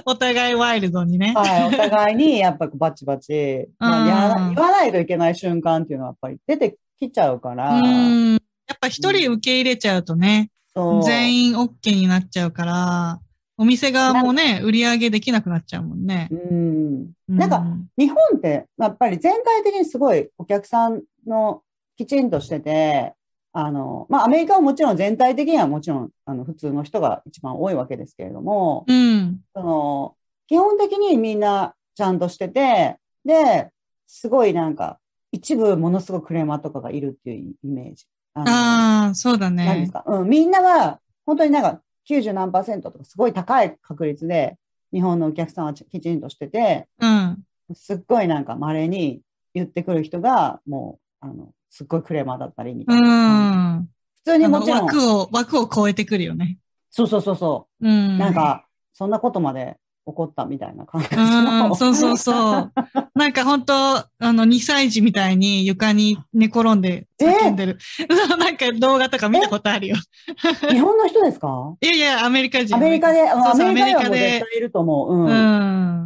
Speaker 1: お互いワイルドにね。
Speaker 2: はい、お互いにやっぱバチバチ、まあ、や言わないといけない瞬間っていうのはやっぱり出てきちゃうから。
Speaker 1: やっぱ一人受け入れちゃうとね、うん、全員 OK になっちゃうから、お店側もね、売り上げできなくなっちゃうもんね。う
Speaker 2: ん。なんか、日本って、やっぱり全体的にすごいお客さんのきちんとしてて、あの、まあ、アメリカはもちろん全体的にはもちろん、あの、普通の人が一番多いわけですけれども、うん。その、基本的にみんなちゃんとしてて、で、すごいなんか、一部ものすごくクレーマーとかがいるっていうイメージ。
Speaker 1: ああ、そうだね。
Speaker 2: 何ですか？うん、みんなは、本当になんか90何パーセントとかすごい高い確率で、日本のお客さんはきちんとしてて、うん。すっごいなんか稀に言ってくる人が、もう、あの、すっごいクレーマーだったりみたいな。うん。普通にもちろん。
Speaker 1: 枠を、枠を超えてくるよね。
Speaker 2: そうそうそうそう。うん。なんか、そんなことまで起こったみたいな感じの。
Speaker 1: うん、そうそうそう。なんか本当あの、2歳児みたいに床に寝転んで 叫んでる。なんか動画とか見たことあるよ。
Speaker 2: 日本の人ですか？
Speaker 1: いやいや、アメリカ人。
Speaker 2: アメリカで、そうそうアメリカでは絶対いると思う。うん。う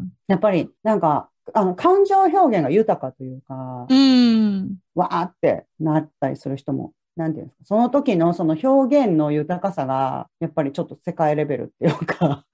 Speaker 2: ん、やっぱり、なんか、あの、感情表現が豊かというか、うん。わーってなったりする人も、なんていうんですか、その時のその表現の豊かさが、やっぱりちょっと世界レベルっていうか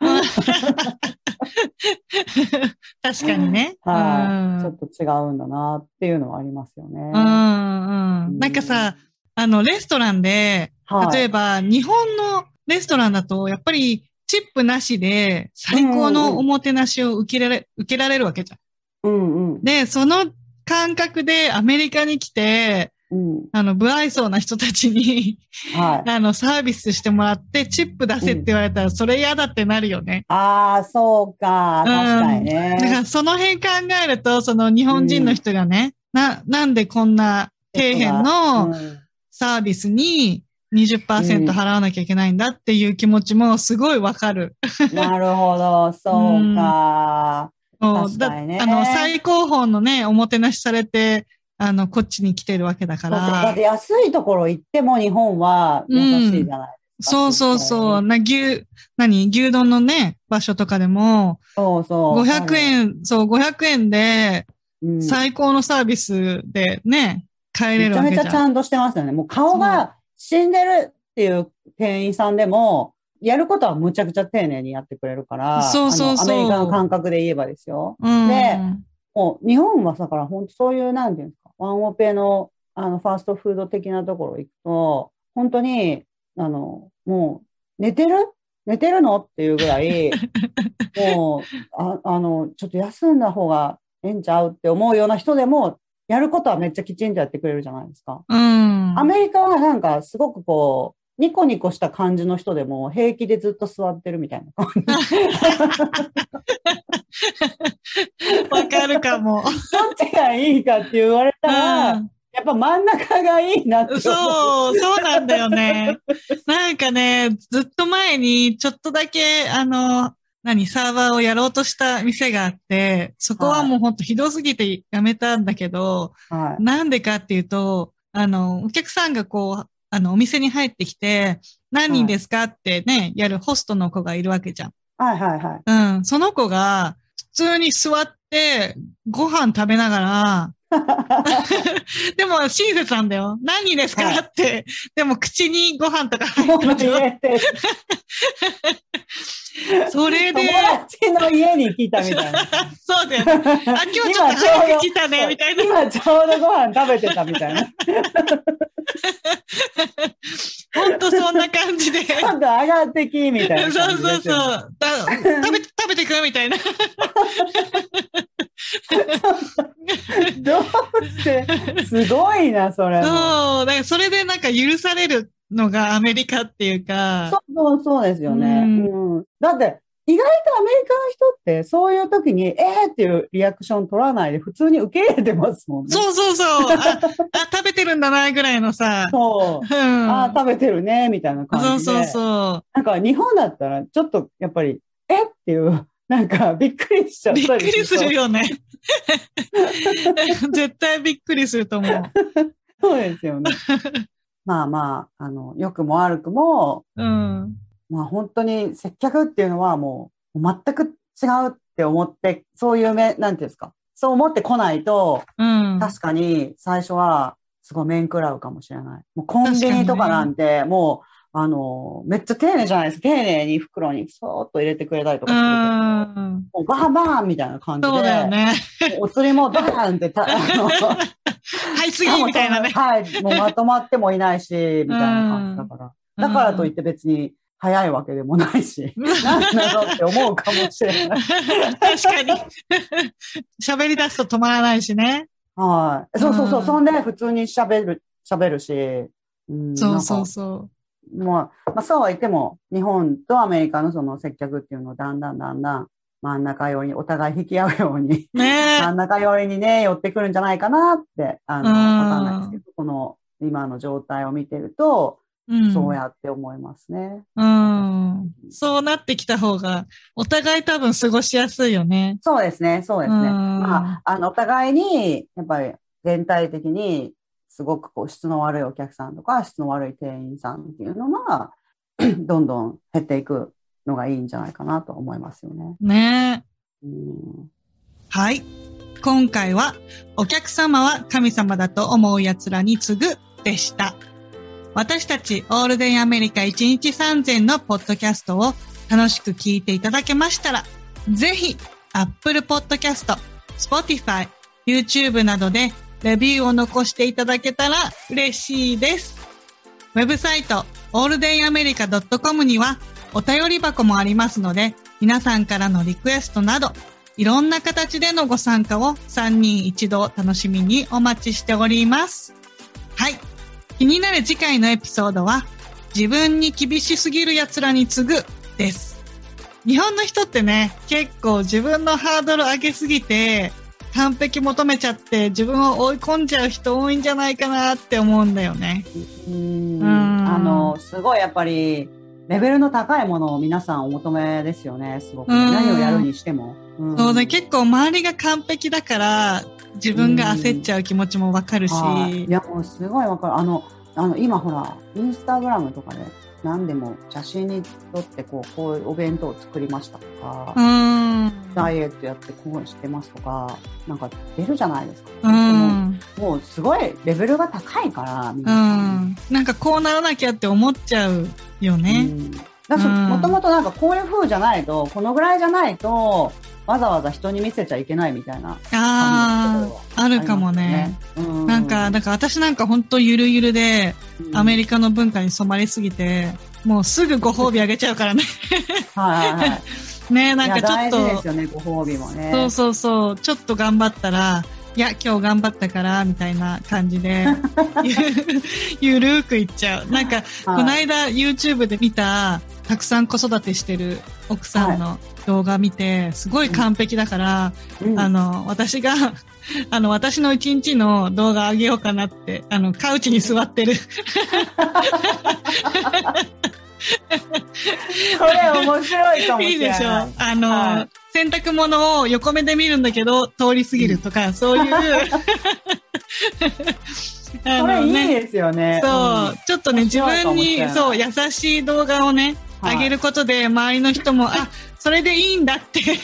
Speaker 1: 確かにね。
Speaker 2: はい、ちょっと違うんだなっていうのはありますよね。うん、
Speaker 1: うん。なんかさ、あの、レストランで、例えば、日本のレストランだと、やっぱり、チップなしで、最高のおもてなしを受けられ、受けられるわけじゃん。うんうん。で、その感覚でアメリカに来て、うん、あの、不愛想な人たちにはい、あの、サービスしてもらって、チップ出せって言われたら、それ嫌だってなるよね。
Speaker 2: うん、ああ、そうか。確かにね。
Speaker 1: だからその辺考えると、その日本人の人がね、うん、な、なんでこんな底辺のサービスに20%払わなきゃいけないんだっていう気持ちもすごいわかる。
Speaker 2: なるほど、そうか。
Speaker 1: ね、あの、最高峰のね、おもてなしされて、あの、こっちに来てるわけだから。
Speaker 2: だって安いところ行っても日本は優しいじゃないです
Speaker 1: か。うん、そうそうそう。な、牛、何？牛丼のね、場所とかでも、そうそう。500円、そう、500円で、最高のサービスでね、帰れるわけじゃん。めちゃめちゃ
Speaker 2: ちゃんとしてますよね。もう顔が死んでるっていう店員さんでも、やることはむちゃくちゃ丁寧にやってくれるから、そうそうそう。アメリカの感覚で言えばですよ。うん、で、もう日本はだから本当そういう、なんていうんですか、ワンオペのあのファーストフード的なところ行くと、本当に、あの、もう、寝てる？寝てるの？っていうぐらい、もうあ、あの、ちょっと休んだ方がええんちゃうって思うような人でも、やることはめっちゃきちんとやってくれるじゃないですか。うん。アメリカはなんかすごくこう、ニコニコした感じの人でも平気でずっと座ってるみたいな感じ。
Speaker 1: わかるかも。
Speaker 2: どっちがいいかって言われたら、うん、やっぱ真ん中がいいなって
Speaker 1: そう、そうなんだよね。なんかね、ずっと前にちょっとだけ、あの、何、サーバーをやろうとした店があって、そこはもうほんとひどすぎてやめたんだけど、はい、なんでかっていうと、あの、お客さんがこう、あの、お店に入ってきて、何人ですかってね、はい、やるホストの子がいるわけじゃん。
Speaker 2: はいはいはい。
Speaker 1: うん。その子が、普通に座って、ご飯食べながら、でも、親切なんだよ。何人ですか、はい、って。でも、口にご飯とか入ってる。それで。
Speaker 2: 友達の家に来たみたいな。
Speaker 1: そうだよ、ね。あ、今日ちょっと早く来たね、みたいな。
Speaker 2: 今ちょうどご飯食べてたみたいな。
Speaker 1: 本当そんな感じで。
Speaker 2: 今度上がってき、みたいな
Speaker 1: そうそうそう。食べ、食べてくみたいな。
Speaker 2: どうして、すごいな、それ。
Speaker 1: そう、だからそれでなんか許されるのがアメリカっていうか。
Speaker 2: そうそうそうですよね。うん、うん、だって、意外とアメリカの人ってそういう時に、えーっていうリアクション取らないで普通に受け入れてますもんね。
Speaker 1: そうそうそう。あ、あ食べてるんだな、ぐらいのさ。
Speaker 2: そう。うん、あ、食べてるね、みたいな感じで。
Speaker 1: そうそうそう。
Speaker 2: なんか日本だったらちょっとやっぱり、え？っていう、なんかびっくりしちゃった
Speaker 1: りびっくりするよね。絶対びっくりすると思う。
Speaker 2: そうですよね。まあまあ、あの、良くも悪くも、うん。まあ本当に接客っていうのはもう全く違うって思って、そういう目、なんていうんですか。そう思ってこないと、うん、確かに最初はすごい面食らうかもしれない。もうコンビニとかなんて、もう、あの、めっちゃ丁寧じゃないですか。丁寧に袋にそーっと入れてくれたりとかすると、もうバーンバーンみたいな感じで、そうだよね。お釣りもバーンってた、あの、
Speaker 1: はい、次みたいなね。
Speaker 2: はい、もうまとまってもいないし、みたいな感じだから。だからといって別に早いわけでもないし、何なのって思うかもしれない。確
Speaker 1: かに。喋り出すと止まらないしね。
Speaker 2: はい。そうそうそう。そんで普通に喋る、喋るし。
Speaker 1: うん、そうそうそ
Speaker 2: う。まあ、まあ、そうは言っても、日本とアメリカのその接客っていうのをだんだんだんだん真ん中寄りに、お互い引き合うように、ね、真ん中寄りにね、寄ってくるんじゃないかなって、あの、わかんないですけど、この今の状態を見てると、うん、そうやって思いますね。
Speaker 1: うん。そうなってきた方が、お互い多分過ごしやすいよね。
Speaker 2: そうですね、そうですね。まあ、あの、お互いに、やっぱり全体的に、すごくこう質の悪いお客さんとか、質の悪い店員さんっていうのが、どんどん減っていくのがいいんじゃないかなと思いますよね。
Speaker 1: ねうん、はい。今回は、お客様は神様だと思う奴らに次ぐでした。私たちオールデンアメリカ1日3000のポッドキャストを楽しく聞いていただけましたら、ぜひ、Apple Podcast、Spotify、YouTube などでレビューを残していただけたら嬉しいです。ウェブサイト、alldayamerica.com にはお便り箱もありますので、皆さんからのリクエストなど、いろんな形でのご参加を3人一度楽しみにお待ちしております。はい。気になる次回のエピソードは、自分に厳しすぎる奴らに次ぐです。日本の人ってね、結構自分のハードル上げすぎて、完璧求めちゃって自分を追い込んじゃう人多いんじゃないかなって思うんだよね。
Speaker 2: うん。あの、すごいやっぱり、レベルの高いものを皆さんお求めですよね、すごく。何をやるにしても。
Speaker 1: うん、そうね、結構周りが完璧だから、自分が焦っちゃう気持ちもわかるし。
Speaker 2: いや、もうすごいわかる。あの、あの、今ほら、インスタグラムとかで、何でも写真に撮ってこう、こういうお弁当を作りましたとか、ダイエットやってこうしてますとか、なんか出るじゃないですか。ももうすごいレベルが高いから、
Speaker 1: みんな。なんかこうならなきゃって思っちゃうよね。
Speaker 2: だもともとなんかこういう風じゃないと、このぐらいじゃないと、わざわざ人に見せちゃいけないみたいな、
Speaker 1: ああ、あるかもね。うん、なんか、だから私なんか本当ゆるゆるで、アメリカの文化に染まりすぎて、もうすぐご褒美あげちゃうからね。
Speaker 2: はいはいはい。
Speaker 1: ねなんかちょっと。
Speaker 2: ですよね、ご褒美もね。
Speaker 1: そうそうそう。ちょっと頑張ったら、いや、今日頑張ったから、みたいな感じで、ゆるーくいっちゃう。なんか、この間 YouTube で見た、たくさん子育てしてる奥さんの動画見て、すごい完璧だから、うん、あの、私が、あの、私の一日の動画あげようかなって、あの、カウチに座ってる。
Speaker 2: これ面白いかもしれない。いいでしょ
Speaker 1: あの、はい、洗濯物を横目で見るんだけど、通り過ぎるとか、そういう。
Speaker 2: いいですよね。
Speaker 1: そう、ちょっとね、自分に、そう、優しい動画をね、あげることで、周りの人も、あ、それでいいんだって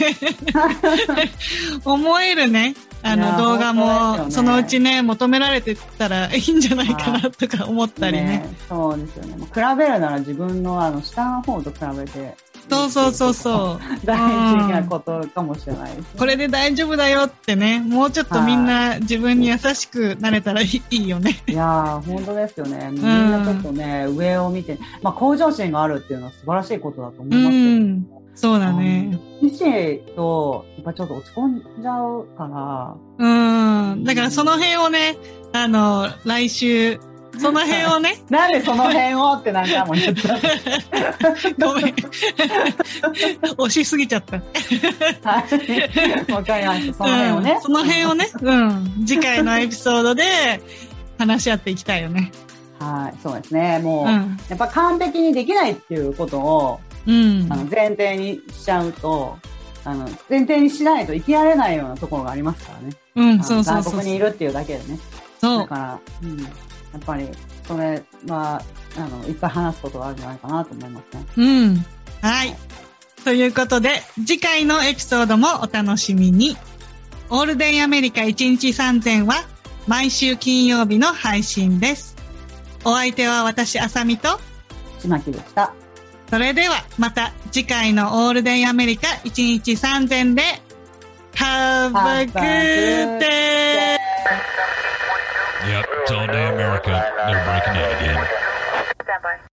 Speaker 1: 思えるね、あの動画も、そのうちね、求められてたらいいんじゃないかなとか思ったりね。ね
Speaker 2: そうですよね。比べるなら自分のあの下の方と比べて、
Speaker 1: そうそうそうそう。
Speaker 2: 大事なことかもしれないね、
Speaker 1: これで大丈夫だよってね、もうちょっとみんな自分に優しくなれたらいいよね。
Speaker 2: いやー、本当ですよね。みんなちょっとね、上を見て、まあ向上心があるっていうのは素晴らしいことだと思いますけど。
Speaker 1: そうだね。
Speaker 2: 自身と、やっぱちょっと落ち込んじゃうから。
Speaker 1: うん。だからその辺をね、あの、来週、その辺をね。
Speaker 2: なんでその辺をって何回も言った。
Speaker 1: ごめん。押しすぎちゃった。
Speaker 2: はい。わかりました。その辺をね、うん。
Speaker 1: その辺をね、うん。次回のエピソードで話し合っていきたいよね。
Speaker 2: はい。そうですね。もう、うん、やっぱ完璧にできないっていうことを、うん、あの前提にしちゃうと、あの、前提にしないと生きられないようなところがありますからね。
Speaker 1: うん、そうそうそう。
Speaker 2: こにいるっていうだけでね。
Speaker 1: そう。
Speaker 2: だから、うん。やっぱり、それは、あの、いっぱい話すことがあるんじゃないかなと思いますね。
Speaker 1: うん。はい。ということで、次回のエピソードもお楽しみに。オールデンアメリカ1日3000は毎週金曜日の配信です。お相手は私、あさみと、
Speaker 2: ちまきでした。
Speaker 1: それではまた次回のオールデンアメリカ1日3000で Have a good day! Yep, it's all day America. They're breaking out again.